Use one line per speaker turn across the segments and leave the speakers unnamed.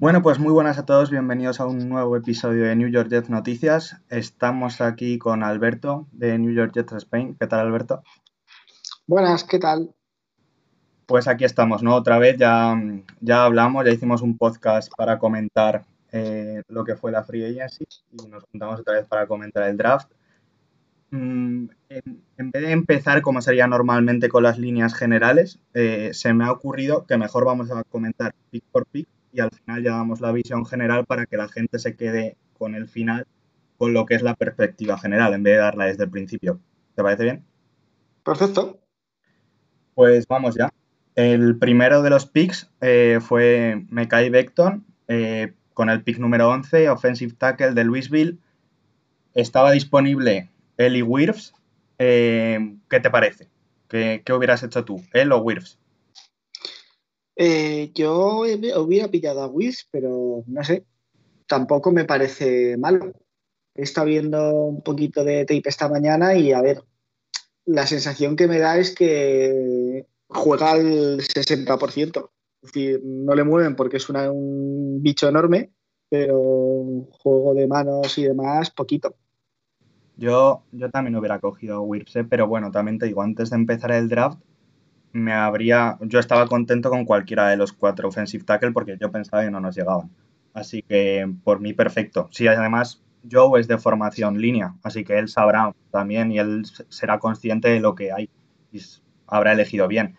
Bueno, pues muy buenas a todos, bienvenidos a un nuevo episodio de New York Jets Noticias. Estamos aquí con Alberto de New York Jets Spain. ¿Qué tal, Alberto?
Buenas, ¿qué tal?
Pues aquí estamos, ¿no? Otra vez ya, ya hablamos, ya hicimos un podcast para comentar eh, lo que fue la Free Agency y nos juntamos otra vez para comentar el draft. Mm, en, en, vez de empezar como sería normalmente con las líneas generales, eh, se me ha ocurrido que mejor vamos a comentar pick por pick y al final ya damos la visión general para que la gente se quede con el final, con lo que es la perspectiva general, en vez de darla desde el principio. ¿Te parece bien?
Perfecto.
Pues vamos ya. El primero de los picks eh, fue Mekai Beckton, eh, con el pick número 11, offensive tackle de Louisville. Estaba disponible Eli Wirfs. Eh, ¿Qué te parece? ¿Qué, ¿Qué, hubieras hecho tú, él o Wirfs?
Eh, yo hubiera pillado a Wiz, pero no sé, tampoco me parece malo. He estado viendo un poquito de tape esta mañana y a ver, la sensación que me da es que juega al 60%. Es decir, no le mueven porque es un bicho enorme, pero juego de manos y demás, poquito.
Yo, yo también hubiera cogido a Wirfs, pero bueno, también te digo, antes de empezar el draft, me habría. Yo estaba contento con cualquiera de los cuatro offensive tackle porque yo pensaba que no nos llegaban. Así que por mí, perfecto. Sí, además, Joe es de formación línea, así que él sabrá también y él será consciente de lo que hay y habrá elegido bien.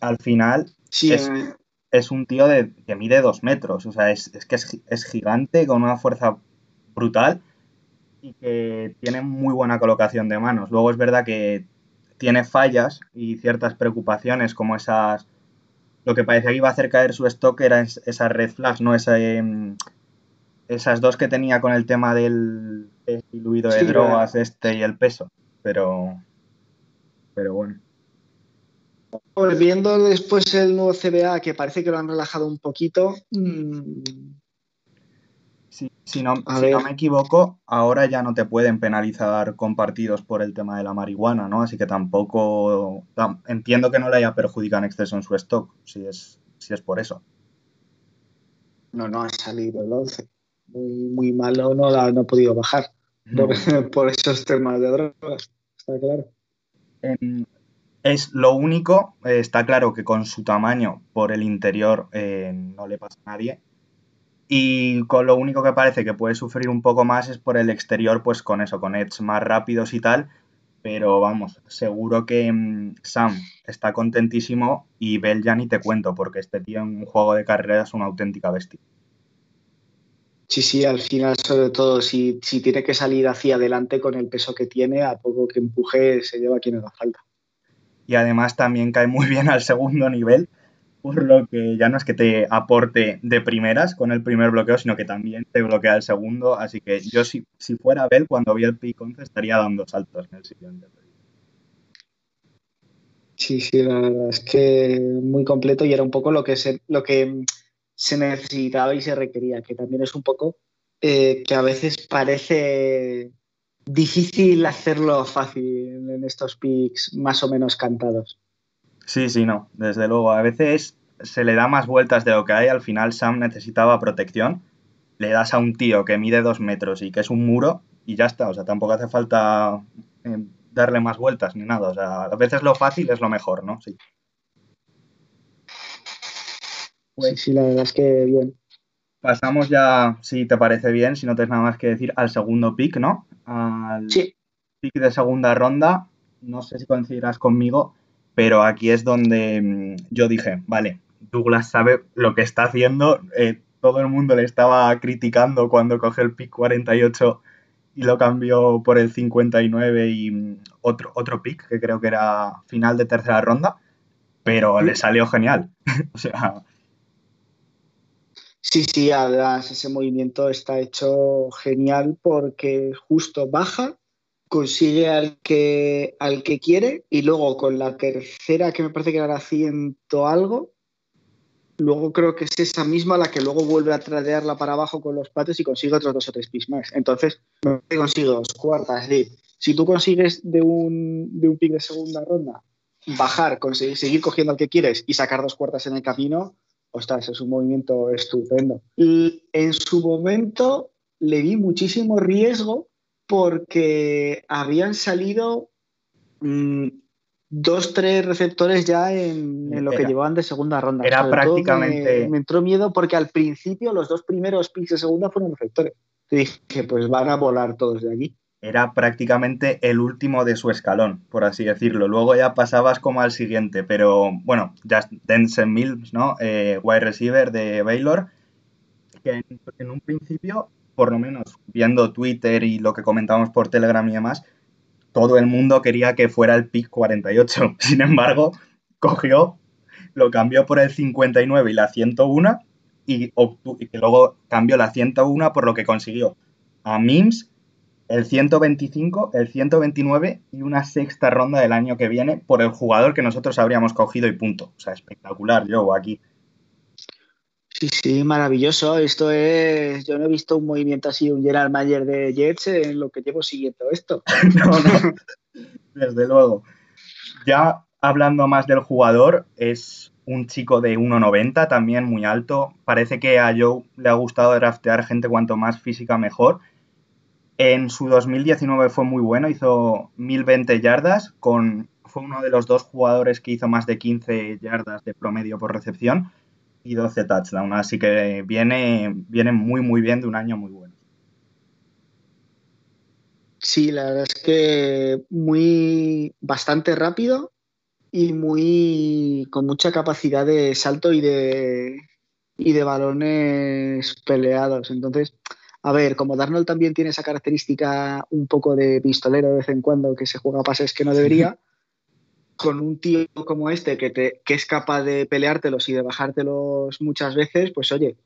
Al final,
sí,
es,
eh...
es, un tío de, que mide dos metros, o sea, es, es que es, es gigante con una fuerza brutal y que tiene muy buena colocación de manos. Luego es verdad que tiene fallas y ciertas preocupaciones como esas lo que parecía que iba a hacer caer su stock eran esas red flags, ¿no? Esa, eh, esas dos que tenía con el tema del diluido de sí, drogas este y el peso, pero pero bueno.
Viendo después el nuevo CBA, que parece que lo han relajado un poquito, mmm,
si, si, no, si no, me equivoco, ahora ya no te pueden penalizar con partidos por el tema de la marihuana, ¿no? Así que tampoco. Tam, entiendo que no le haya perjudicado en exceso en su stock, si es, si es por eso.
No, no ha salido el 11. Muy, muy malo, no, la, no ha podido bajar no. por, por, esos temas de drogas, está claro.
En, es lo único, eh, está claro que con su tamaño por el interior eh, no le pasa a nadie y con lo único que parece que puede sufrir un poco más es por el exterior, pues con eso, con edge más rápidos y tal. Pero vamos, seguro que mmm, Sam está contentísimo y Bell ya ni te cuento, porque este tío en un juego de carrera es una auténtica bestia.
Sí, sí, al final, sobre todo, si, si tiene que salir hacia adelante con el peso que tiene, a poco que empuje se lleva a quien haga falta.
Y además también cae muy bien al segundo nivel, por lo que ya no es que te aporte de primeras con el primer bloqueo, sino que también te bloquea el segundo. Así que yo, si, si fuera Bell, cuando vi el pick 11, estaría dando saltos en el siguiente.
Sí, sí, la verdad es que muy completo y era un poco lo que se, lo que se necesitaba y se requería, que también es un poco eh, que a veces parece difícil hacerlo fácil en estos picks más o menos cantados.
Sí, sí, no, desde luego. A veces se le da más vueltas de lo que hay. Al final Sam necesitaba protección. Le das a un tío que mide dos metros y que es un muro y ya está. O sea, tampoco hace falta eh, darle más vueltas ni nada. O sea, a veces lo fácil es lo mejor, ¿no? Sí.
Pues, sí, sí, la verdad es que bien.
Pasamos ya, si te parece bien, si no tienes nada más que decir, al segundo pick, ¿no? Al
sí.
pick de segunda ronda. No sé si coincidirás conmigo pero aquí es donde mm, yo dije, vale, Douglas sabe lo que está haciendo, eh, todo el mundo le estaba criticando cuando coge el pick 48 y lo cambió por el 59 y mm, otro, otro pick que creo que era final de tercera ronda, pero le salió genial. o sea...
Sí, sí, además ese movimiento está hecho genial porque justo baja consigue al que, al que quiere y luego con la tercera, que me parece que era ciento algo, luego creo que es esa misma la que luego vuelve a tradearla para abajo con los patos y consigue otros dos o tres pis más. Entonces, consigue dos cuartas. Si tú consigues de un, de un pick de segunda ronda bajar, conseguir, seguir cogiendo al que quieres y sacar dos cuartas en el camino, ostras, es un movimiento estupendo. Y en su momento le di muchísimo riesgo porque habían salido mm, dos, tres receptores ya en, lo que llevaban de segunda ronda.
Era prácticamente.
Me, entró miedo porque al principio los dos primeros picks de segunda fueron receptores. Y dije, pues van a volar todos de aquí.
Era prácticamente el último de su escalón, por así decirlo. Luego ya pasabas como al siguiente, pero bueno, ya Denson Mills, ¿no? Eh, wide receiver de Baylor, que en un principio, por lo menos viendo Twitter y lo que comentábamos por Telegram y demás, todo el mundo quería que fuera el pick 48. Sin embargo, cogió, lo cambió por el 59 y la 101 y, que luego cambió la 101 por lo que consiguió a Mims el 125, el 129 y una sexta ronda del año que viene por el jugador que nosotros habríamos cogido y punto. O sea, espectacular, yo aquí.
Sí, sí, maravilloso. Esto es. Yo no he visto un movimiento así, un Gerald Mayer de Jets en lo que llevo siguiendo esto. no,
no. Desde luego. Ya hablando más del jugador, es un chico de 1,90, también muy alto. Parece que a Joe le ha gustado draftear gente cuanto más física mejor. En su 2019 fue muy bueno, hizo 1020 yardas, con, fue uno de los dos jugadores que hizo más de 15 yardas de promedio por recepción y 12 touchdowns. Así que viene, viene muy, muy bien de un año muy bueno.
Sí, la verdad es que muy bastante rápido y muy con mucha capacidad de salto y de y de balones peleados. Entonces, a ver, como Darnold también tiene esa característica un poco de pistolero de vez en cuando que se juega pases que no debería, con un tío como este que, te, que es capaz de peleártelos y de bajártelos muchas veces, pues oye,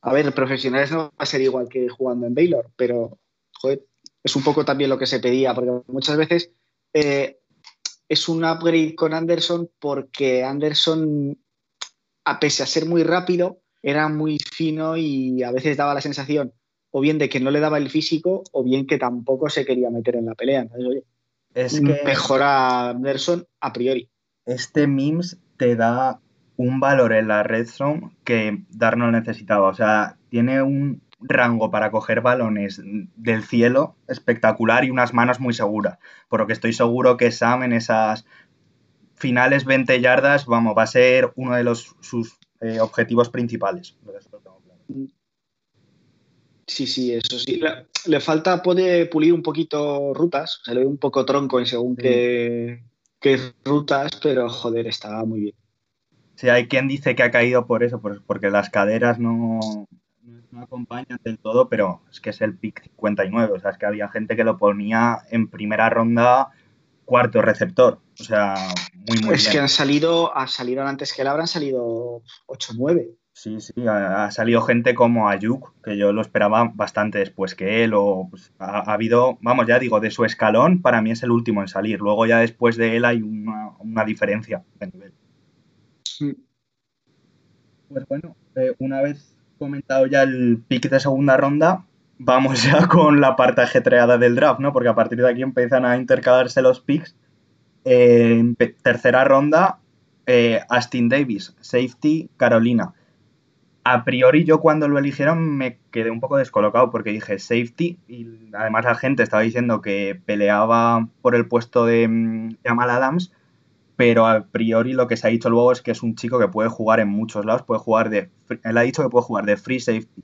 a ver, profesionales no va a ser igual que jugando en Baylor, pero joder, es un poco también lo que se pedía, porque muchas veces eh, es un upgrade con Anderson porque Anderson, a pese a ser muy rápido, era muy fino y a veces daba la sensación o bien de que no le daba el físico o bien que tampoco se quería meter en la pelea. Entonces, oye, es que mejora Anderson a priori.
Este Mims te da un valor en la red zone que Darnold necesitaba. O sea, tiene un rango para coger balones del cielo espectacular y unas manos muy seguras. Por lo que estoy seguro que Sam en esas finales 20 yardas, vamos, va a ser uno de los, sus eh, objetivos principales.
Sí, sí, eso sí. Le, falta, puede pulir un poquito rutas, se le ve un poco tronco en según qué, rutas, pero joder, está muy bien.
Sí, hay quien dice que ha caído por eso, porque las caderas no, no acompañan del todo, pero es que es el pick 59, o sea, es que había gente que lo ponía en primera ronda cuarto receptor, o sea, muy, muy
Es que han salido, ha salido antes que él, habrán salido 8-9.
Sí, sí, ha, salido gente como Ayuk, que yo lo esperaba bastante después que él, o pues, ha, habido, vamos, ya digo, de su escalón, para mí es el último en salir. Luego ya después de él hay una, diferencia de nivel. Mm. Pues bueno, eh, una vez comentado ya el pick de segunda ronda, vamos ya con la parte ajetreada del draft, ¿no? Porque a partir de aquí empiezan a intercalarse los picks. Eh, en tercera ronda, eh, Astin Davis, safety, Carolina a priori yo cuando lo eligieron me quedé un poco descolocado porque dije safety y además la gente estaba diciendo que peleaba por el puesto de mm, Jamal Adams, pero a priori lo que se ha dicho luego es que es un chico que puede jugar en muchos lados, puede jugar de, él ha dicho que puede jugar de free safety,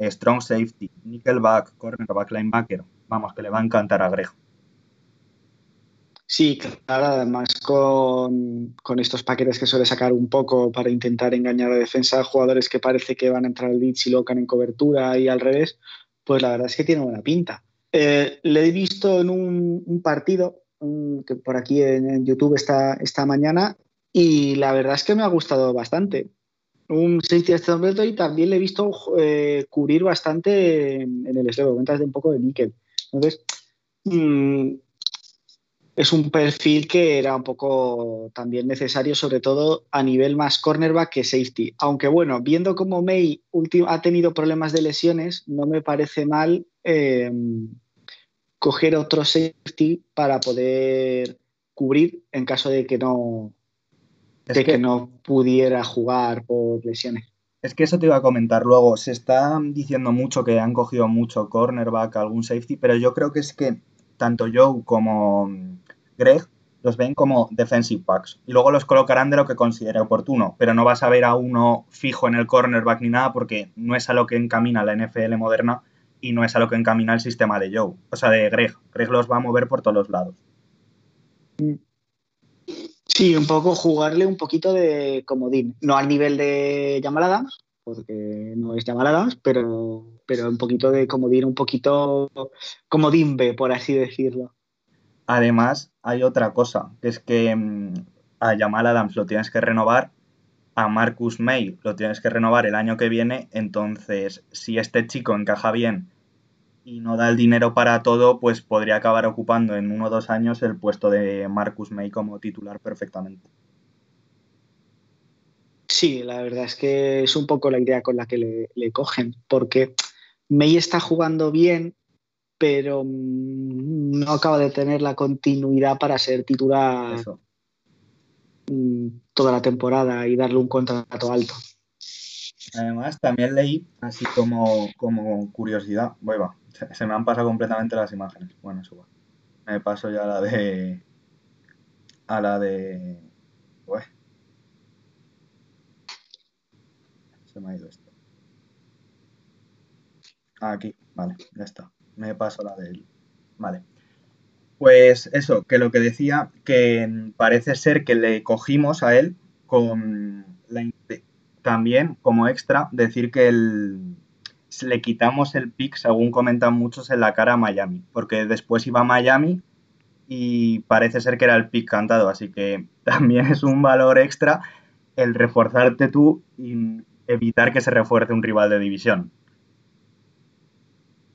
strong safety, nickelback, cornerback, linebacker, vamos, que le va a encantar a Greg.
Sí, claro, además con, estos paquetes que suele sacar un poco para intentar engañar a la defensa, jugadores que parece que van a entrar al blitz y lo en cobertura y al revés, pues la verdad es que tiene buena pinta. Eh, le he visto en un, partido que por aquí en, YouTube esta, esta mañana y la verdad es que me ha gustado bastante. Un safety completo y también le he visto eh, cubrir bastante en, el slot, comentas de un poco de níquel. Entonces, mm, es un perfil que era un poco también necesario, sobre todo a nivel más cornerback que safety. Aunque bueno, viendo cómo May ha tenido problemas de lesiones, no me parece mal eh, coger otro safety para poder cubrir en caso de que no, de que, no pudiera jugar por lesiones.
Es que eso te iba a comentar luego. Se está diciendo mucho que han cogido mucho cornerback, algún safety, pero yo creo que es que tanto Joe como Greg los ven como defensive packs y luego los colocarán de lo que considere oportuno, pero no vas a ver a uno fijo en el cornerback ni nada porque no es a lo que encamina la NFL moderna y no es a lo que encamina el sistema de Joe, o sea, de Greg. Greg los va a mover por todos los lados.
Sí, un poco jugarle un poquito de comodín, no al nivel de Jamal Adams, porque no es Jamal Adams, pero, pero un poquito de comodín, un poquito comodín B, por así decirlo.
Además, hay otra cosa, que es que mm, a Jamal Adams lo tienes que renovar, a Marcus May lo tienes que renovar el año que viene, entonces si este chico encaja bien y no da el dinero para todo, pues podría acabar ocupando en uno o dos años el puesto de Marcus May como titular perfectamente.
Sí, la verdad es que es un poco la idea con la que le, le cogen, porque May está jugando bien, pero mm, no acaba de tener la continuidad para ser titular mm, toda la temporada y darle un contrato alto.
Además, también leí, así como, como curiosidad, va, se, me han pasado completamente las imágenes. Bueno, eso va. Me paso ya a la de. A la de. Se me ha ido esto. Aquí, vale, ya está me paso la de él. Vale. Pues eso, que lo que decía, que parece ser que le cogimos a él con la, también como extra decir que le quitamos el pick, según comentan muchos, en la cara a Miami, porque después iba a Miami y parece ser que era el pick cantado, así que también es un valor extra el reforzarte tú y evitar que se refuerce un rival de división.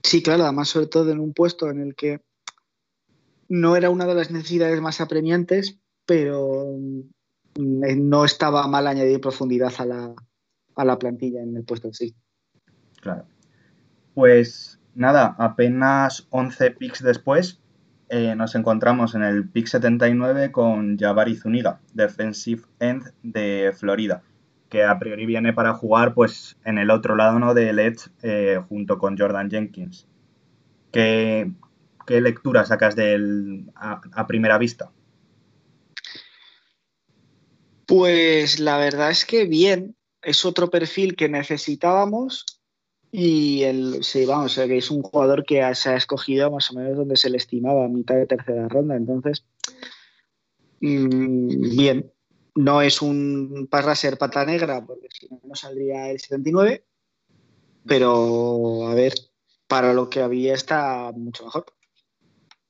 Sí, claro, además sobre todo en un puesto en el que no era una de las necesidades más apremiantes, pero mm, no estaba mal añadir profundidad a la, a la plantilla en el puesto en sí.
Claro. Pues nada, apenas 11 picks después eh, nos encontramos en el pick 79 con Jabari Zuniga, defensive end de Florida que a priori viene para jugar pues en el otro lado ¿no? del Edge eh, junto con Jordan Jenkins. ¿Qué, lectura sacas de él a, primera vista?
Pues la verdad es que bien, es otro perfil que necesitábamos y el, vamos, es un jugador que se ha escogido más o menos donde se le estimaba, a mitad de tercera ronda, entonces, mm, bien, no es un ser pata negra, porque si no, no saldría el 79. Pero, a ver, para lo que había está mucho mejor.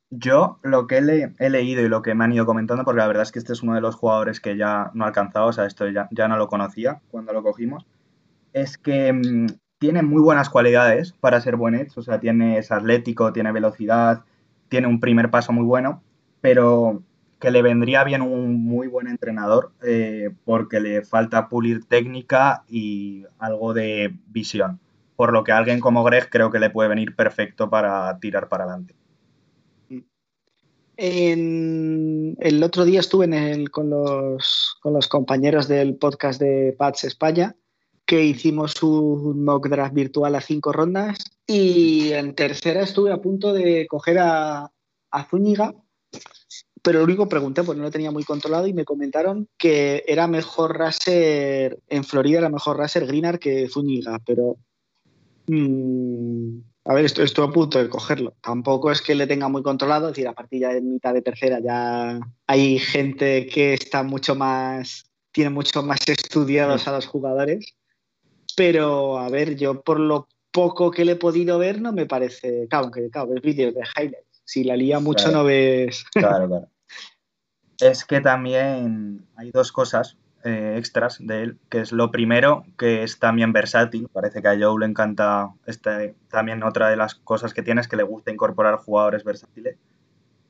Yo lo que he, leído y lo que me han ido comentando, porque la verdad es que este es uno de los jugadores que ya no ha alcanzado, o sea, esto ya, ya no lo conocía cuando lo cogimos, es que mm, tiene muy buenas cualidades para ser buen edge, o sea, tiene, es atlético, tiene velocidad, tiene un primer paso muy bueno, pero que le vendría bien un muy buen entrenador eh, porque le falta pulir técnica y algo de visión. Por lo que alguien como Greg creo que le puede venir perfecto para tirar para adelante.
el otro día estuve con, los, con los compañeros del podcast de Pats España que hicimos un mock draft virtual a cinco rondas y en tercera estuve a punto de coger a, a Zúñiga pero lo único pregunté, porque no lo tenía muy controlado y me comentaron que era mejor raser, en Florida era mejor raser Greenar que Zúñiga, pero mm, a ver, estoy, estoy, a punto de cogerlo. Tampoco es que le tenga muy controlado, es decir, a partir ya de mitad de tercera ya hay gente que está mucho más, tiene mucho más estudiados a los jugadores, pero a ver, yo por lo poco que le he podido ver no me parece, claro, aunque claro, ves vídeos de highlights. Si la lía mucho no ves.
Claro, claro es que también hay dos cosas eh, extras de él, que es lo primero, que es también versátil. Parece que a Joe le encanta, este, también otra de las cosas que tiene es que le gusta incorporar jugadores versátiles.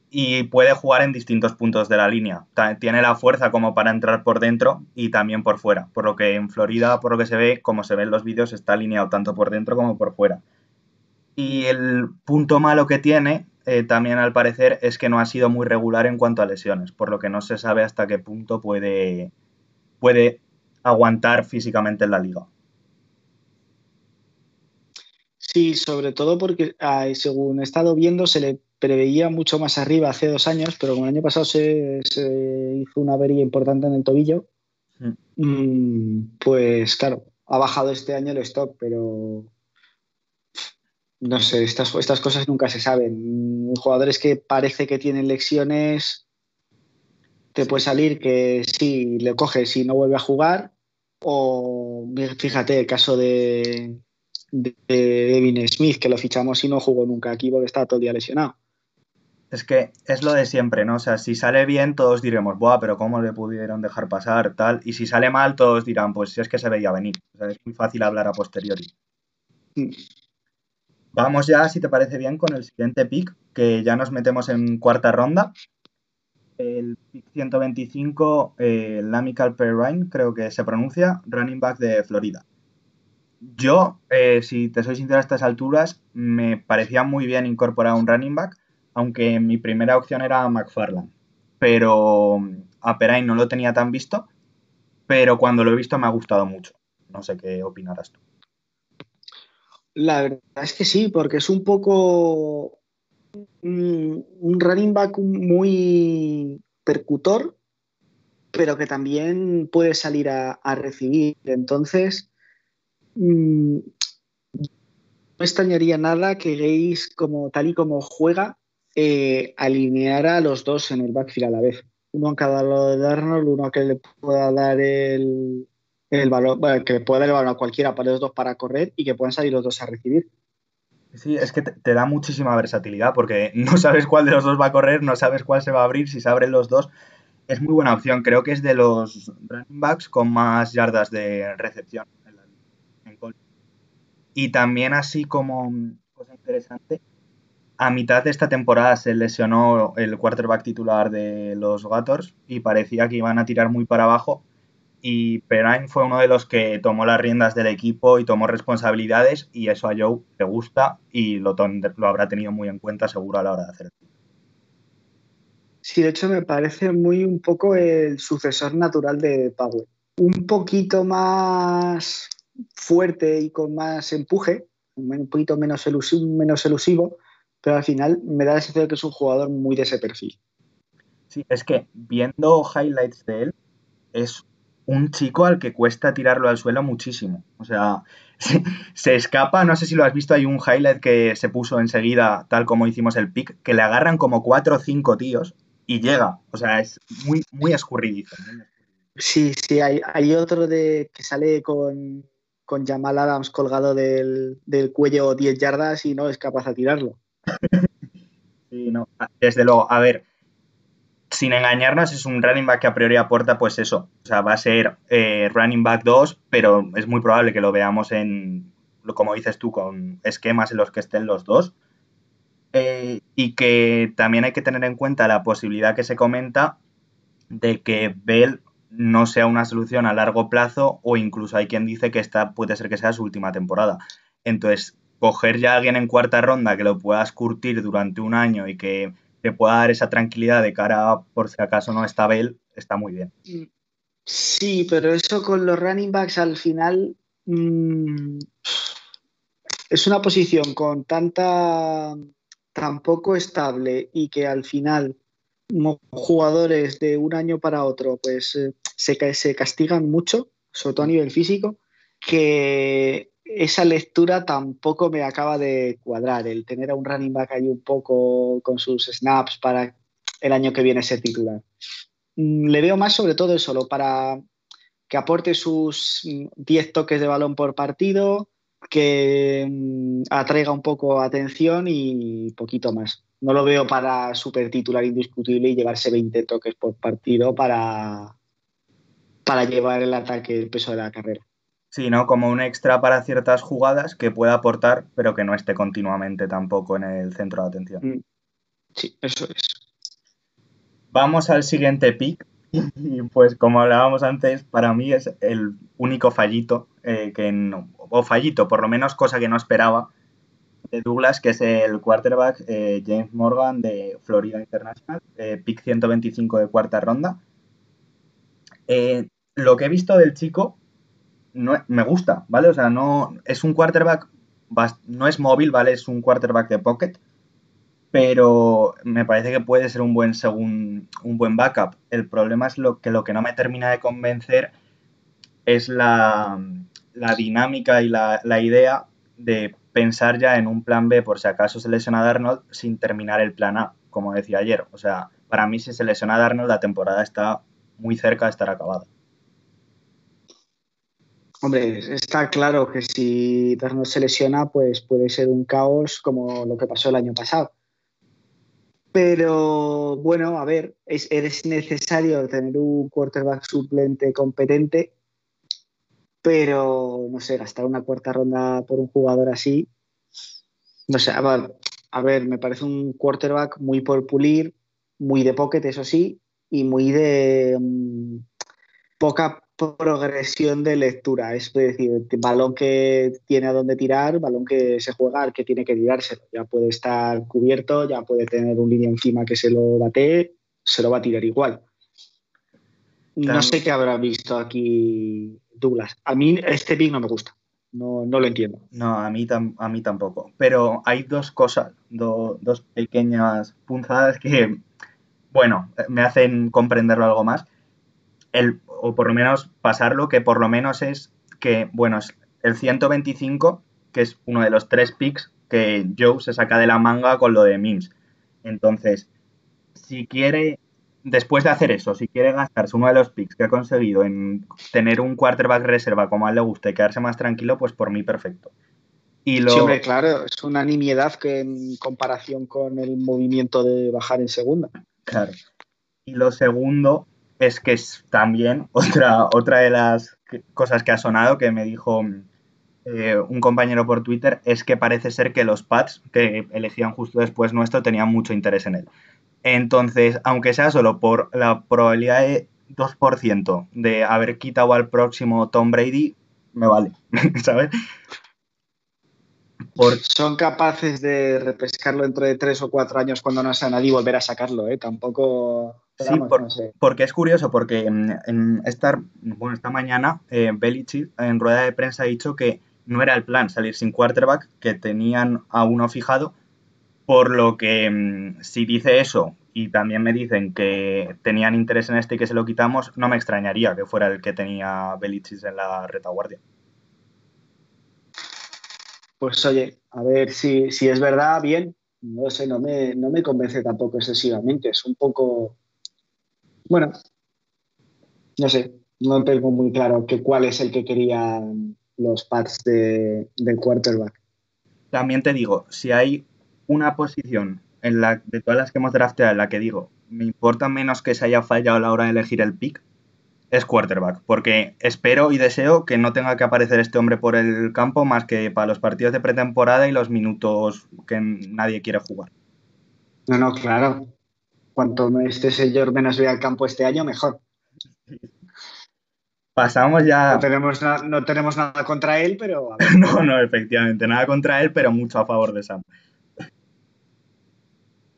Y puede jugar en distintos puntos de la línea. Tiene la fuerza como para entrar por dentro y también por fuera. Por lo que en Florida, por lo que se ve, como se ve en los vídeos, está alineado tanto por dentro como por fuera. Y el punto malo que tiene eh, también al parecer es que no ha sido muy regular en cuanto a lesiones, por lo que no se sabe hasta qué punto puede, puede aguantar físicamente en la liga.
Sí, sobre todo porque según he estado viendo se le preveía mucho más arriba hace dos años, pero como el año pasado se, hizo una avería importante en el tobillo, mm. Mm, pues claro, ha bajado este año el stock, pero no sé, estas, estas cosas nunca se saben. Jugadores que parece que tienen lecciones, te puede salir que sí, le coges y no vuelve a jugar, o fíjate el caso de, de, Devin Smith, que lo fichamos y no jugó nunca aquí porque estaba todo el día lesionado.
Es que es lo de siempre, ¿no? O sea, si sale bien, todos diremos, Buah, pero ¿cómo le pudieron dejar pasar? Tal. Y si sale mal, todos dirán, pues si es que se veía venir. O sea, es muy fácil hablar a posteriori. Mm. Vamos ya, si te parece bien, con el siguiente pick, que ya nos metemos en cuarta ronda. El pick 125, eh, Lamical Perrine, creo que se pronuncia, running back de Florida. Yo, eh, si te soy sincero a estas alturas, me parecía muy bien incorporar un running back, aunque mi primera opción era McFarland. Pero a Perrine no lo tenía tan visto, pero cuando lo he visto me ha gustado mucho. No sé qué opinarás tú.
La verdad es que sí, porque es un poco un, running back muy percutor, pero que también puede salir a, recibir. Entonces, mm, no extrañaría nada que Gaze, como, tal y como juega, eh, alineara a los dos en el backfield a la vez. Uno en cada lado de Darnold, uno que le pueda dar el, el balón, que pueda dar el balón a cualquiera para los dos para correr y que puedan salir los dos a recibir.
Sí, es que te, da muchísima versatilidad porque no sabes cuál de los dos va a correr, no sabes cuál se va a abrir, si se abren los dos. Es muy buena opción, creo que es de los running backs con más yardas de recepción Y también así como cosa interesante, a mitad de esta temporada se lesionó el quarterback titular de los Gators y parecía que iban a tirar muy para abajo y Perrine fue uno de los que tomó las riendas del equipo y tomó responsabilidades y eso a Joe le gusta y lo, lo habrá tenido muy en cuenta seguro a la hora de hacer.
Sí, de hecho me parece muy un poco el sucesor natural de Powell. Un poquito más fuerte y con más empuje, un poquito menos elusivo, menos elusivo, pero al final me da la sensación de que es un jugador muy de ese perfil.
Sí, es que viendo highlights de él, es un chico al que cuesta tirarlo al suelo muchísimo. O sea, se, escapa, no sé si lo has visto, hay un highlight que se puso enseguida, tal como hicimos el pick, que le agarran como cuatro o cinco tíos y llega. O sea, es muy, muy escurridizo.
Sí, sí, hay, hay otro de que sale con, con Jamal Adams colgado del, del cuello 10 yardas y no es capaz de tirarlo.
sí, no, desde luego, a ver, sin engañarnos, es un running back que a priori aporta pues eso. O sea, va a ser eh, running back 2, pero es muy probable que lo veamos en, como dices tú, con esquemas en los que estén los dos. Eh, y que también hay que tener en cuenta la posibilidad que se comenta de que Bell no sea una solución a largo plazo o incluso hay quien dice que esta puede ser que sea su última temporada. Entonces, coger ya a alguien en cuarta ronda que lo puedas curtir durante un año y que te pueda dar esa tranquilidad de cara por si acaso no está Bell, está muy bien.
Sí, pero eso con los running backs al final mm, es una posición con tanta tan poco estable y que al final jugadores de un año para otro pues eh, se, se castigan mucho, sobre todo a nivel físico, que esa lectura tampoco me acaba de cuadrar, el tener a un running back ahí un poco con sus snaps para el año que viene ser titular. Mm, le veo más sobre todo eso, para que aporte sus 10 mm, toques de balón por partido, que mm, atraiga un poco atención y poquito más. No lo veo para super titular indiscutible y llevarse 20 toques por partido para, para llevar el ataque, el peso de la carrera.
Sí, ¿no? Como un extra para ciertas jugadas que pueda aportar, pero que no esté continuamente tampoco en el centro de atención. Mm.
Sí, eso es.
Vamos al siguiente pick. Y pues como hablábamos antes, para mí es el único fallito, eh, que no, o fallito, por lo menos cosa que no esperaba, de Douglas, que es el quarterback eh, James Morgan de Florida International, eh, pick 125 de cuarta ronda. lo que he visto del chico no, me gusta, ¿vale? O sea, no es un quarterback no es móvil, ¿vale? Es un quarterback de pocket, pero me parece que puede ser un buen un buen backup. El problema es lo que lo que no me termina de convencer es la, dinámica y la, la, idea de pensar ya en un plan B por si acaso se lesiona Darnold sin terminar el plan A, como decía ayer. O sea, para mí si se lesiona Darnold la temporada está muy cerca de estar acabada.
Hombre, está claro que si Darnold se lesiona, pues puede ser un caos como lo que pasó el año pasado. Pero bueno, a ver, es, es necesario tener un quarterback suplente competente, pero no sé, gastar una cuarta ronda por un jugador así, no sé, a ver, a ver me parece un quarterback muy por pulir, muy de pocket, eso sí, y muy de mm, poca progresión de lectura. Es decir, balón que tiene a dónde tirar, balón que se juega, al que tiene que tirárselo. Ya puede estar cubierto, ya puede tener un línea encima que se lo bate, se lo va a tirar igual. No sé qué habrá visto aquí Douglas. A mí este pick no me gusta. No, lo entiendo.
No, a mí, a mí tampoco. Pero hay dos cosas, dos pequeñas punzadas que, bueno, me hacen comprenderlo algo más. El, o por lo menos pasarlo, que por lo menos es que, bueno, es el 125, que es uno de los tres picks que Joe se saca de la manga con lo de Mims. Entonces, si quiere, después de hacer eso, si quiere gastarse uno de los picks que ha conseguido en tener un quarterback reserva como a él le gusta y quedarse más tranquilo, pues por mí perfecto.
Y lo... Sí, hombre, claro, es una nimiedad que en comparación con el movimiento de bajar en segunda.
Claro. Y lo segundo es que es también otra, otra de las cosas que ha sonado que me dijo eh, un compañero por Twitter es que parece ser que los pads que elegían justo después nuestro tenían mucho interés en él. Entonces, aunque sea solo por la probabilidad de 2% de haber quitado al próximo Tom Brady, me vale, ¿sabes?
Son capaces de repescarlo dentro de tres o cuatro años cuando no sea nadie y volver a sacarlo, ¿eh? Tampoco...
Sí, porque es curioso, porque en, esta, bueno, esta mañana eh, Belichick en rueda de prensa ha dicho que no era el plan salir sin quarterback, que tenían a uno fijado, por lo que mm, si dice eso y también me dicen que tenían interés en este y que se lo quitamos, no me extrañaría que fuera el que tenía Belichick en la retaguardia.
Pues oye, a ver si, si es verdad, bien. No sé, no me, no me convence tampoco excesivamente. Es un poco. Bueno, no sé, no tengo muy claro que cuál es el que querían los pads de, del quarterback.
También te digo, si hay una posición en la de todas las que hemos drafteado en la que digo, me importa menos que se haya fallado a la hora de elegir el pick, es quarterback, porque espero y deseo que no tenga que aparecer este hombre por el campo más que para los partidos de pretemporada y los minutos que nadie quiere jugar.
No, no, claro. Cuanto este señor menos vea al campo este año, mejor.
Pasamos ya.
No tenemos, no tenemos nada contra él, pero.
no, no, efectivamente, nada contra él, pero mucho a favor de Sam.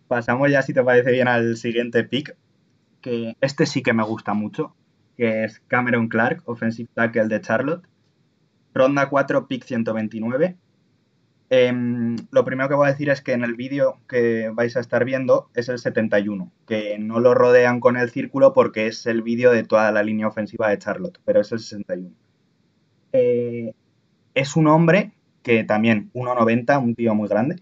Pasamos ya, si te parece bien, al siguiente pick, que este sí que me gusta mucho que es Cameron Clark, offensive tackle de Charlotte. Ronda 4, pick 129. Em, lo primero que voy a decir es que en el vídeo que vais a estar viendo es el 71, que no lo rodean con el círculo porque es el vídeo de toda la línea ofensiva de Charlotte, pero es el 61. Eh, es un hombre que también, 1,90, un tío muy grande,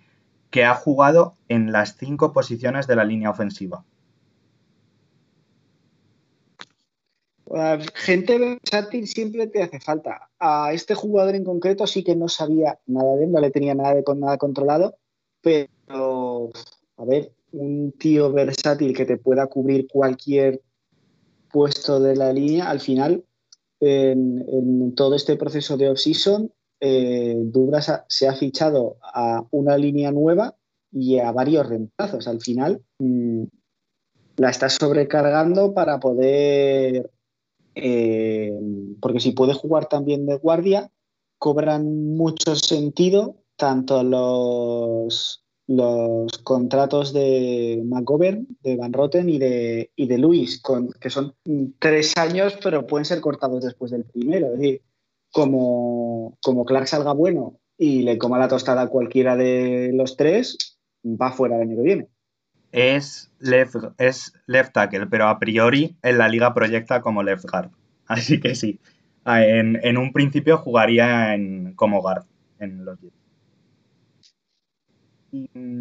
que ha jugado en las cinco posiciones de la línea ofensiva.
Gente versátil siempre te hace falta. A este jugador en concreto sí que no sabía nada de él, no le tenía nada, de, nada controlado, pero, a ver, un tío versátil que te pueda cubrir cualquier puesto de la línea, al final, en, todo este proceso de off-season, eh, se ha fichado a una línea nueva y a varios reemplazos. Al final, mm, la está sobrecargando para poder eh, porque si puede jugar también de guardia, cobran mucho sentido tanto los, contratos de McGovern, de Van Roten y de, y de Luis, con, que son tres años, pero pueden ser cortados después del primero. Es decir, como, como Clark salga bueno y le coma la tostada a cualquiera de los tres, va fuera el año que viene.
Es left, es left tackle, pero a priori en la liga proyecta como left guard. Así que sí, en, un principio jugaría en, como guard en los Jets.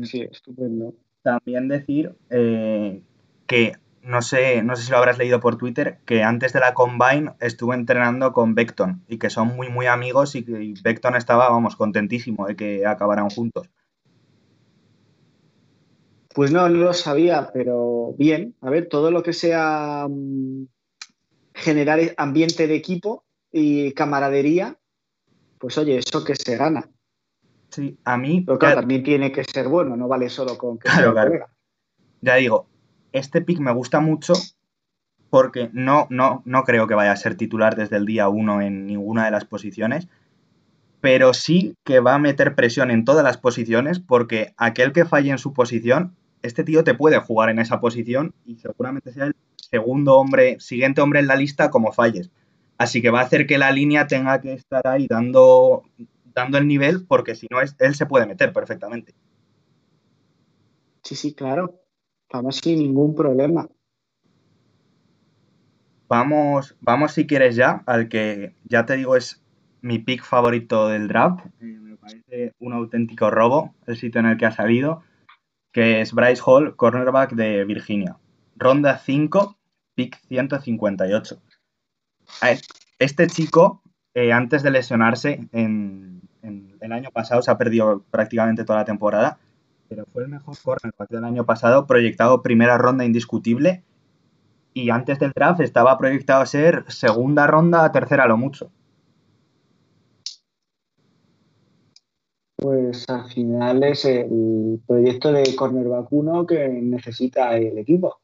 Sí, estupendo.
También decir eh, que no sé, no sé si lo habrás leído por Twitter, que antes de la Combine estuve entrenando con Beckton y que son muy, muy amigos y que Beckton estaba, vamos, contentísimo de que acabaran juntos.
Pues no, no lo sabía, pero bien. A ver, todo lo que sea mm, generar ambiente de equipo y camaradería, pues oye, eso que se gana.
Sí, a mí.
Pero claro, también tiene que ser bueno, no vale solo con que
claro, claro. Ya digo, este pick me gusta mucho porque no, no, no creo que vaya a ser titular desde el día 1 en ninguna de las posiciones, pero sí que va a meter presión en todas las posiciones porque aquel que falle en su posición, este tío te puede jugar en esa posición y seguramente sea el segundo hombre, siguiente hombre en la lista como falles. Así que va a hacer que la línea tenga que estar ahí dando, dando el nivel porque si no, él se puede meter perfectamente.
Sí, sí, claro. Vamos sin ningún problema.
Vamos, vamos si quieres ya al que ya te digo es mi pick favorito del draft. Eh, me parece un auténtico robo el sitio en el que ha salido, que es Bryce Hall, cornerback de Virginia. Ronda 5, pick 158. Este chico, eh, antes de lesionarse en, en, el año pasado, se ha perdido prácticamente toda la temporada pero fue el mejor cornerback del año pasado, proyectado primera ronda indiscutible. Y antes del draft estaba proyectado a ser segunda ronda, tercera lo mucho.
Pues al final es el proyecto de cornerback 1 que necesita el equipo.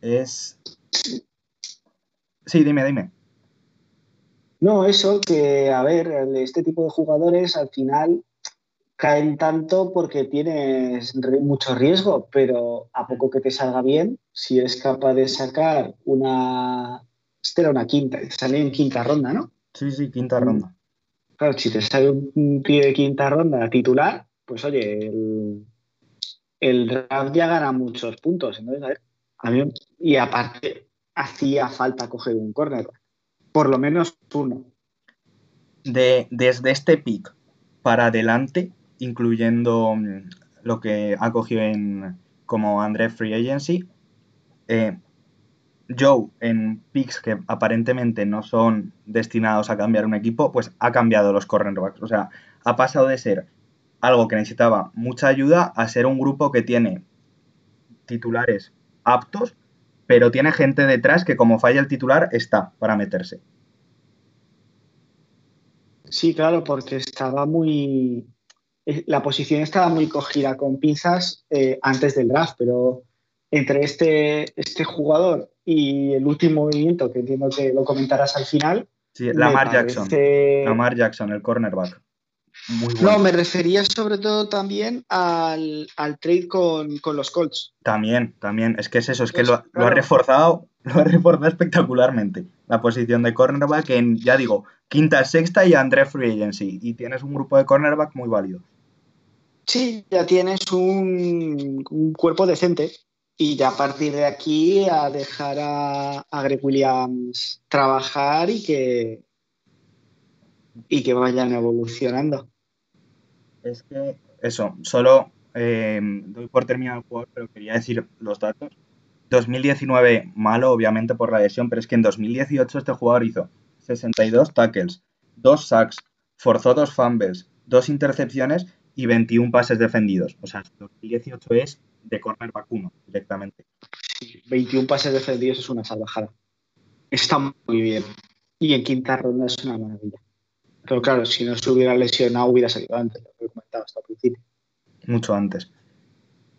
Es. Sí, dime, dime.
No, eso que, a ver, este tipo de jugadores al final caen tanto porque tienes mucho riesgo, pero a poco que te salga bien, si eres capaz de sacar una. Esta era una quinta, sale en quinta ronda, ¿no?
Sí, sí, quinta ronda.
Claro, si te sale un tío de quinta ronda titular, pues oye, el, el draft ya gana muchos puntos. Y aparte, hacía falta coger un corner, por lo menos uno.
De, desde este pick para adelante, incluyendo mm, lo que ha cogido en, como André Free Agency. Eh, Joe, en picks que aparentemente no son destinados a cambiar un equipo, pues ha cambiado los cornerbacks. O sea, ha pasado de ser algo que necesitaba mucha ayuda a ser un grupo que tiene titulares aptos, pero tiene gente detrás que como falla el titular está para meterse.
Sí, claro, porque estaba muy, eh, la posición estaba muy cogida con pinzas eh, antes del draft, pero entre este, este jugador y el último movimiento, que entiendo que lo comentarás al final.
Sí, Lamar Jackson. Lamar Jackson, el cornerback.
No, me refería sobre todo también al, trade con, los Colts.
También, también. Es que es eso, es que lo, lo, ha reforzado, lo ha reforzado espectacularmente. La posición de cornerback en, ya digo, quinta, sexta y André Free Agency. Y tienes un grupo de cornerback muy válido.
Sí, ya tienes un, cuerpo decente y ya a partir de aquí a dejar a, Greg Williams trabajar y que, y que vayan evolucionando.
Es que eso, solo eh, doy por terminado el juego, pero quería decir los datos. 2019 malo, obviamente, por la lesión, pero es que en 2018 este jugador hizo 62 tackles, 2 sacks, forzó dos fumbles, dos intercepciones y 21 pases defendidos. O sea, 2018 es de corner vacuno directamente.
21 pases defendidos es una salvajada. Está muy bien. Y en quinta ronda es una maravilla. Pero claro, si no se hubiera lesionado, hubiera salido antes, lo que he comentado hasta el principio.
Mucho antes.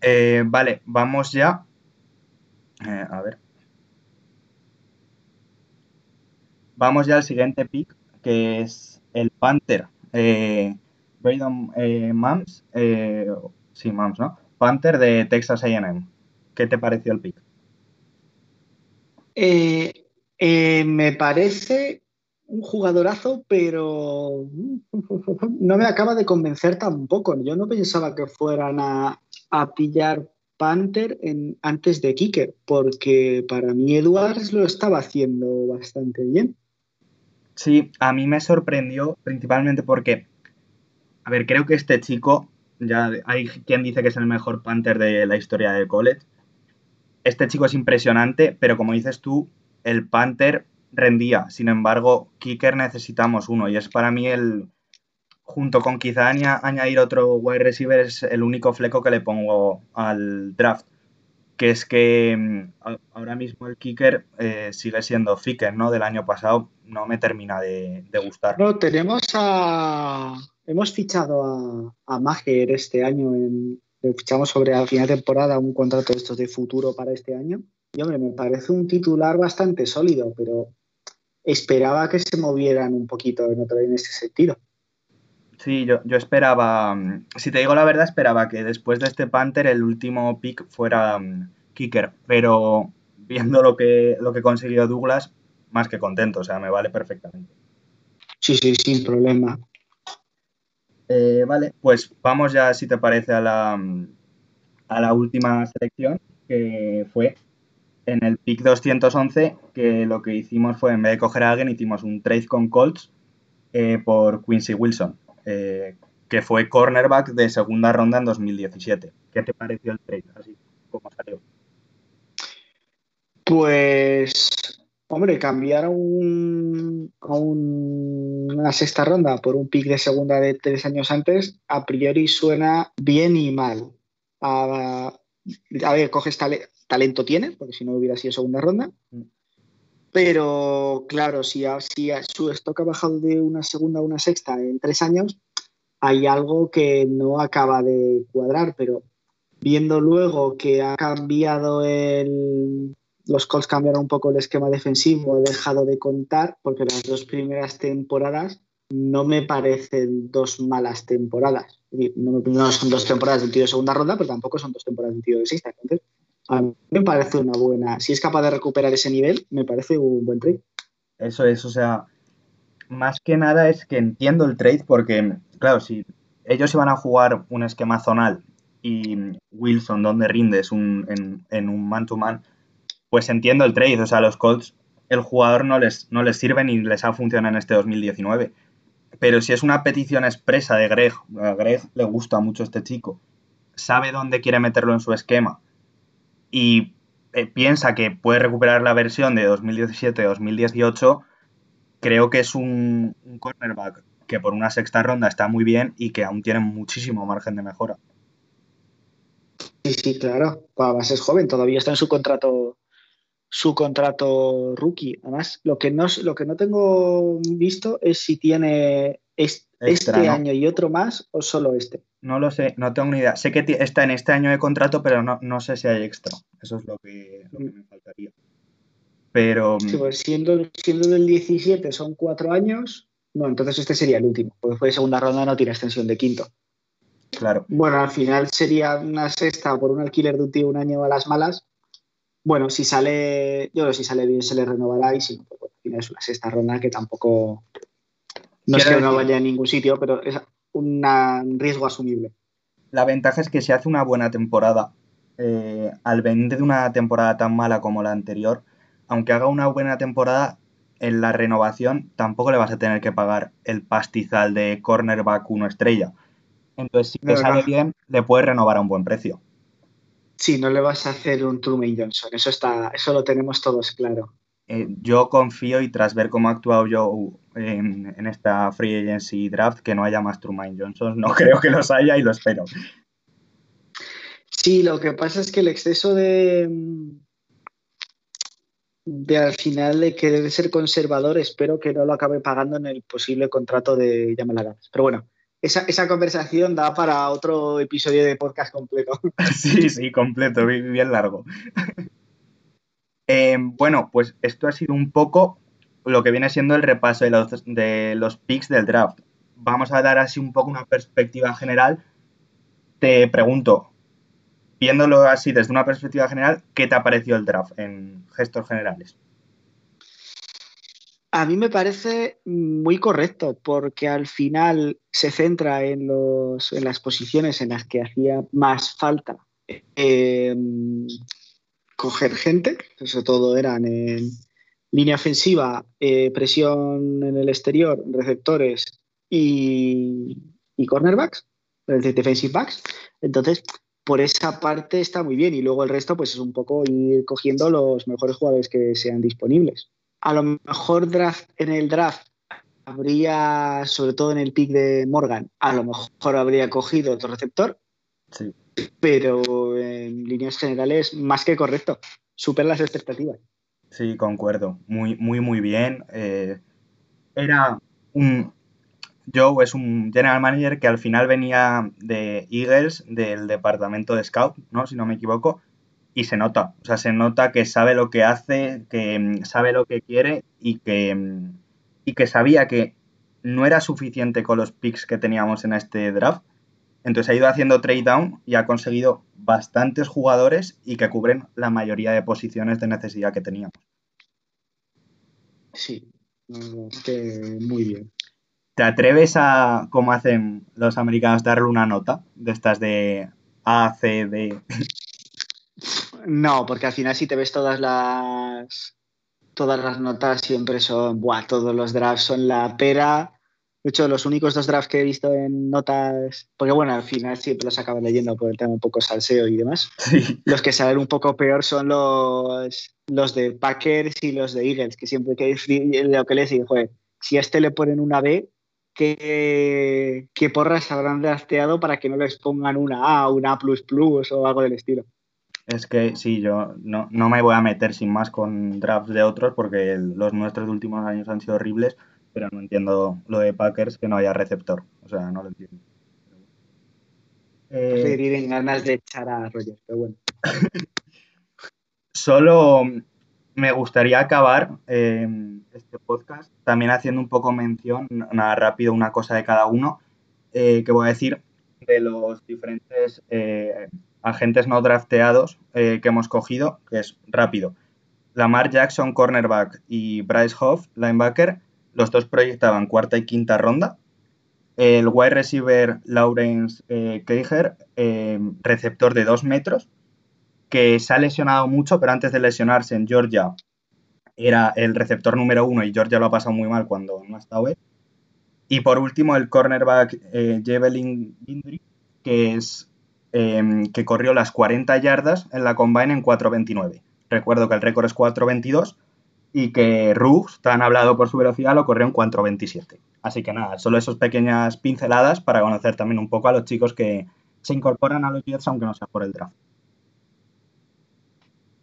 Eh, vale, vamos ya. Eh, a ver. Vamos ya al siguiente pick, que es el Panther. Eh, Braden eh, Mams, sí, Mams, ¿no? Panther de Texas AM. ¿Qué te pareció el pick?
Eh, me parece un jugadorazo, pero no me acaba de convencer tampoco. Yo no pensaba que fueran a, pillar Panther en, antes de Kicker, porque para mí Edwards lo estaba haciendo bastante bien.
Sí, a mí me sorprendió principalmente porque, a ver, creo que este chico, ya hay quien dice que es el mejor Panther de la historia del college. Este chico es impresionante, pero como dices tú, el Panther rendía. Sin embargo, kicker necesitamos uno y es para mí el, junto con quizá añadir otro wide receiver, es el único fleco que le pongo al draft. Que es que mm, ahora mismo el kicker eh, sigue siendo Ficker, ¿no? Del año pasado no me termina de, gustar.
No, tenemos a. Hemos fichado a, a Mager este año. En, le fichamos sobre a final de temporada un contrato de estos de futuro para este año. Y hombre, me parece un titular bastante sólido, pero esperaba que se movieran un poquito en, otro, en este sentido.
Sí, yo, esperaba, mm, si te digo la verdad, esperaba que después de este Panther el último pick fuera mm, Kicker, pero viendo lo que, lo que consiguió Douglas, más que contento, o sea, me vale perfectamente.
Sí, sí, sin problema.
Eh, vale, pues vamos ya, si te parece, a la, a la última selección, que fue en el pick 211, que lo que hicimos fue, en vez de coger a alguien, hicimos un trade con Colts eh, por Quincy Wilson, eh, que fue cornerback de segunda ronda en 2017. ¿Qué te pareció el trade? Así como salió.
Pues, hombre, cambiar a, un, a una sexta ronda por un pick de segunda de tres años antes, a priori suena bien y mal. A, a ver, coges tal, talento tiene, porque si no hubiera sido segunda ronda. Mm. Pero claro, si, si su stock ha bajado de una segunda a una sexta en tres años, hay algo que no acaba de cuadrar, pero viendo luego que ha cambiado el... Los Colts cambiaron un poco el esquema defensivo, he dejado de contar, porque las dos primeras temporadas no me parecen dos malas temporadas. No, son dos temporadas de tío de segunda ronda, pero tampoco son dos temporadas de tío de sexta. Entonces, a mí me parece una buena. Si es capaz de recuperar ese nivel, me parece un buen trade.
Eso es, o sea, más que nada es que entiendo el trade porque, claro, si ellos iban a jugar un esquema zonal y Wilson, donde rinde, es un, en, un man-to-man, pues entiendo el trade. O sea, los Colts, el jugador no les, no les sirve ni les ha funcionado en este 2019. Pero si es una petición expresa de Greg, a Greg le gusta mucho este chico, sabe dónde quiere meterlo en su esquema y eh, piensa que puede recuperar la versión de 2017-2018, creo que es un, cornerback que por una sexta ronda está muy bien y que aún tiene muchísimo margen de mejora.
Sí, sí, claro. Además es joven, todavía está en su contrato su contrato rookie. Además, lo que no, lo que no tengo visto es si tiene este año y otro más o solo este.
No lo sé, no tengo ni idea. Sé que está en este año de contrato, pero no, sé si hay extra. Eso es lo que, me faltaría. Pero.
Sí, pues siendo, siendo del 17 son cuatro años, no, entonces este sería el último, porque fue de segunda ronda, no tiene extensión de quinto.
Claro.
Bueno, al final sería una sexta por un alquiler de un tío un año a las malas. Bueno, si sale, yo creo que si sale bien se le renovará y si no, pues al final es una sexta ronda que tampoco. No es que no vaya a ningún sitio, pero es un riesgo asumible.
La ventaja es que si hace una buena temporada, eh, al venir de una temporada tan mala como la anterior, aunque haga una buena temporada, en la renovación tampoco le vas a tener que pagar el pastizal de cornerback 1 estrella. Entonces, si te sale bien, le puedes renovar a un buen precio.
Sí, no le vas a hacer un Truman Johnson, eso, está, eso lo tenemos todos claro.
Eh, yo confío y tras ver cómo ha actuado yo en, esta Free Agency Draft, que no haya más Truman Johnson, no creo que los haya y lo espero.
Sí, lo que pasa es que el exceso de, de al final de querer ser conservador, espero que no lo acabe pagando en el posible contrato de Yamala Pero bueno, esa, esa, conversación da para otro episodio de podcast completo.
Sí, sí, completo, bien largo. Eh, bueno, pues esto ha sido un poco lo que viene siendo el repaso de los, de los picks del draft. Vamos a dar así un poco una perspectiva general. Te pregunto, viéndolo así desde una perspectiva general, ¿qué te ha parecido el draft en gestos generales?
A mí me parece muy correcto porque al final se centra en, las posiciones en las que hacía más falta eh, coger gente, sobre todo eran en línea ofensiva, eh, presión en el exterior, receptores y, y cornerbacks, defensive backs. Entonces, por esa parte está muy bien y luego el resto pues es un poco ir cogiendo los mejores jugadores que sean disponibles. A lo mejor draft, en el draft habría, sobre todo en el pick de Morgan, a lo mejor habría cogido otro receptor, sí. pero en líneas generales más que correcto, supera las expectativas.
Sí, concuerdo, muy, muy, muy bien. Eh, era un, Joe es un general manager que al final venía de Eagles, del departamento de scout, ¿no? Si no me equivoco, y se nota, o sea, se nota que sabe lo que hace, que mm, sabe lo que quiere y que, mm, y que sabía que no era suficiente con los picks que teníamos en este draft. Entonces ha ido haciendo trade down y ha conseguido bastantes jugadores y que cubren la mayoría de posiciones de necesidad que teníamos.
Sí, muy bien.
¿Te atreves a, como hacen los americanos, darle una nota de estas de A, C, D?
No, porque al final si te ves todas las todas las notas siempre son, buah, todos los drafts son la pera. De hecho, los únicos dos drafts que he visto en notas, porque bueno, al final siempre los acabo leyendo por el tema un poco salseo y demás. Los que salen un poco peor son los, los de Packers y los de Eagles, que siempre que lo que les digo, joder, si a este le ponen una B, ¿qué, qué porras habrán drafteado para que no les pongan una A, una A o algo del estilo?
Es que sí, yo no, me voy a meter sin más con drafts de otros porque los nuestros últimos años han sido horribles, pero no entiendo lo de Packers que no haya receptor. O sea, no lo entiendo.
Eh, en ganas de echar a Rogers, pero bueno.
Solo me gustaría acabar eh, este podcast también haciendo un poco mención, nada rápido, una cosa de cada uno, eh, que voy a decir de los diferentes eh, agentes no drafteados que hemos cogido, que es rápido. Lamar Jackson, cornerback, y Bryce Hoff, linebacker, los dos proyectaban cuarta y quinta ronda. El wide receiver Lawrence Keiger, receptor de dos metros, que se ha lesionado mucho, pero antes de lesionarse en Georgia era el receptor número uno y Georgia lo ha pasado muy mal cuando no ha estado él. Y por último, el cornerback eh, Javelin Gindry, que, es, em, que corrió las 40 yardas en la combine en 4.29. Recuerdo que el récord es 4.22 y que Ruggs, tan hablado por su velocidad, lo corrió en 4.27. Así que nada, solo esas pequeñas pinceladas para conocer también un poco a los chicos que se incorporan a los Jets, aunque no sea por el draft.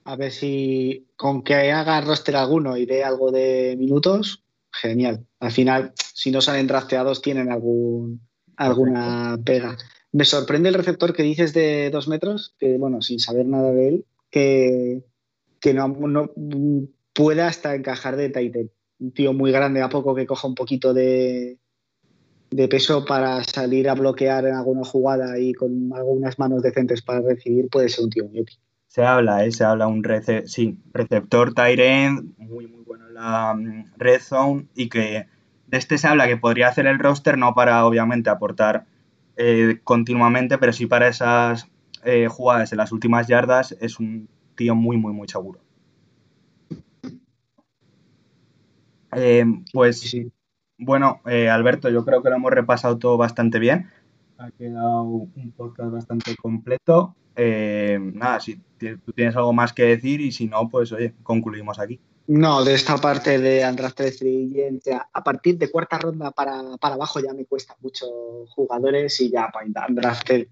A ver si con que haga roster alguno y dé algo de minutos, genial. Al final, si no salen drafteados, tienen algún, alguna pega. Me sorprende el receptor que dices de dos metros, que bueno, sin saber nada de él, que, que no, pueda hasta encajar de Titan. Un tío muy grande, a poco que coja un poquito de, de peso para salir a bloquear en alguna jugada y con algunas manos decentes para recibir, puede ser un tío muy épico.
Se habla, ¿eh? Se habla un sí, receptor Tyrant, muy, muy bueno en la mm, red zone y que de este se habla que podría hacer el roster, no para obviamente aportar eh, continuamente, pero sí para esas eh, jugadas en las últimas yardas, es un tío muy, muy, muy seguro. Eh, pues bueno, Alberto, yo creo que lo hemos repasado todo bastante bien. Ha quedado un podcast bastante completo. nada, sí tú tienes algo más que decir y si no, pues oye, concluimos aquí.
No, de esta parte de Undrafted Free a partir de cuarta ronda para, abajo ya me cuesta mucho jugadores y ya para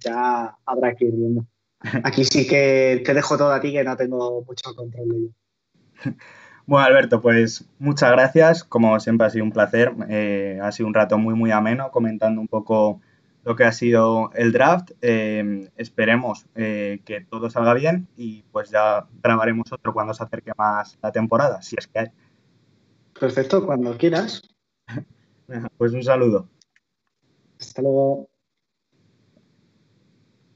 ya habrá que ir viendo. Aquí sí que te dejo todo a ti que no tengo mucho control de ello.
Bueno, Alberto, pues muchas gracias. Como siempre ha sido un placer. Eh, ha sido un rato muy, muy ameno comentando un poco lo que ha sido el draft. Eh, esperemos eh, que todo salga bien y pues ya grabaremos otro cuando se acerque más la temporada, si es que hay.
Perfecto, cuando quieras.
pues un saludo.
Hasta luego.